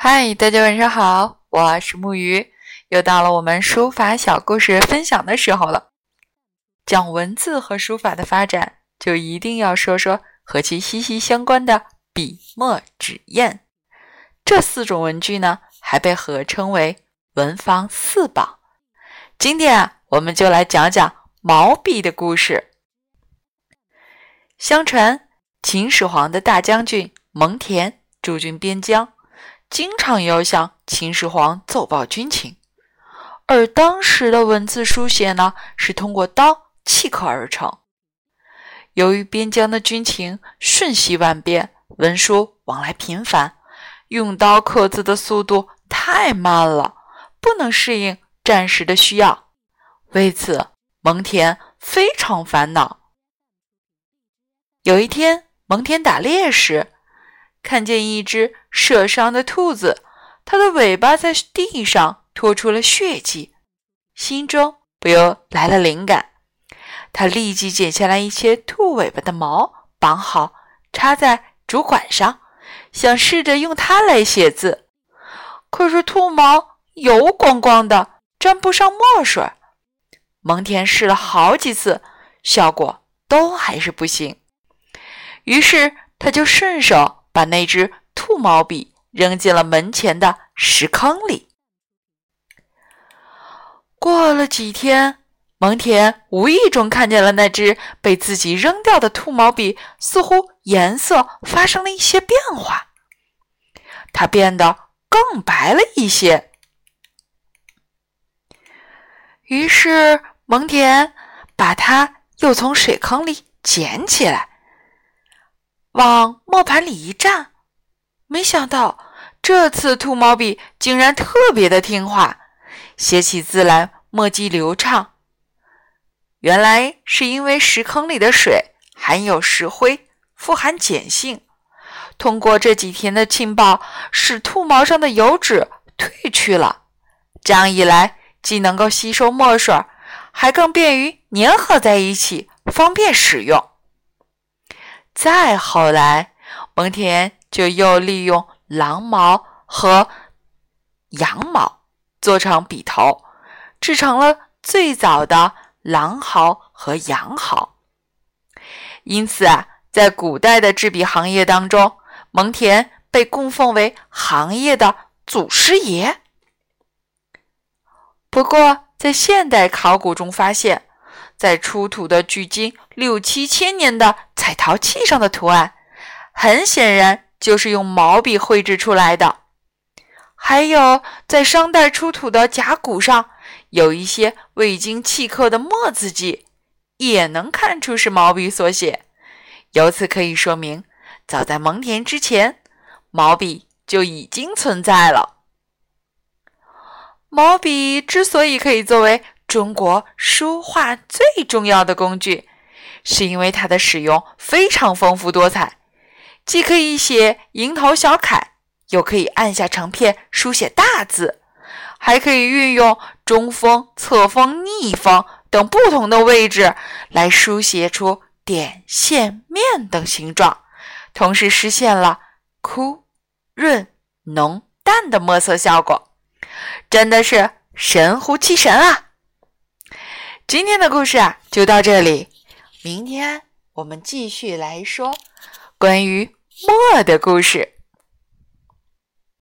嗨，大家晚上好，我是木鱼，又到了我们书法小故事分享的时候了。讲文字和书法的发展，就一定要说说和其息息相关的笔墨纸砚。这四种文具呢，还被合称为文房四宝。今天啊，我们就来讲讲毛笔的故事。相传，秦始皇的大将军蒙恬驻军边疆。经常要向秦始皇奏报军情，而当时的文字书写呢，是通过刀契刻而成。由于边疆的军情瞬息万变，文书往来频繁，用刀刻字的速度太慢了，不能适应战时的需要。为此，蒙恬非常烦恼。有一天，蒙恬打猎时。看见一只受伤的兔子，它的尾巴在地上拖出了血迹，心中不由来了灵感。他立即剪下来一些兔尾巴的毛，绑好，插在竹管上，想试着用它来写字。可是兔毛油光光的，沾不上墨水。蒙恬试了好几次，效果都还是不行。于是他就顺手。把那只兔毛笔扔进了门前的石坑里。过了几天，蒙恬无意中看见了那只被自己扔掉的兔毛笔，似乎颜色发生了一些变化，它变得更白了一些。于是，蒙恬把它又从水坑里捡起来。往磨盘里一站，没想到这次兔毛笔竟然特别的听话，写起字来墨迹流畅。原来是因为石坑里的水含有石灰，富含碱性，通过这几天的浸泡，使兔毛上的油脂褪去了。这样一来，既能够吸收墨水，还更便于粘合在一起，方便使用。再后来，蒙恬就又利用狼毛和羊毛做成笔头，制成了最早的狼毫和羊毫。因此啊，在古代的制笔行业当中，蒙恬被供奉为行业的祖师爷。不过，在现代考古中发现。在出土的距今六七千年的彩陶器上的图案，很显然就是用毛笔绘制出来的。还有，在商代出土的甲骨上，有一些未经契刻的墨字迹，也能看出是毛笔所写。由此可以说明，早在蒙恬之前，毛笔就已经存在了。毛笔之所以可以作为中国书画最重要的工具，是因为它的使用非常丰富多彩，既可以写蝇头小楷，又可以按下成片书写大字，还可以运用中锋、侧锋、逆锋等不同的位置来书写出点、线、面等形状，同时实现了枯、润、浓、淡的墨色效果，真的是神乎其神啊！今天的故事啊，就到这里。明天我们继续来说关于墨的故事。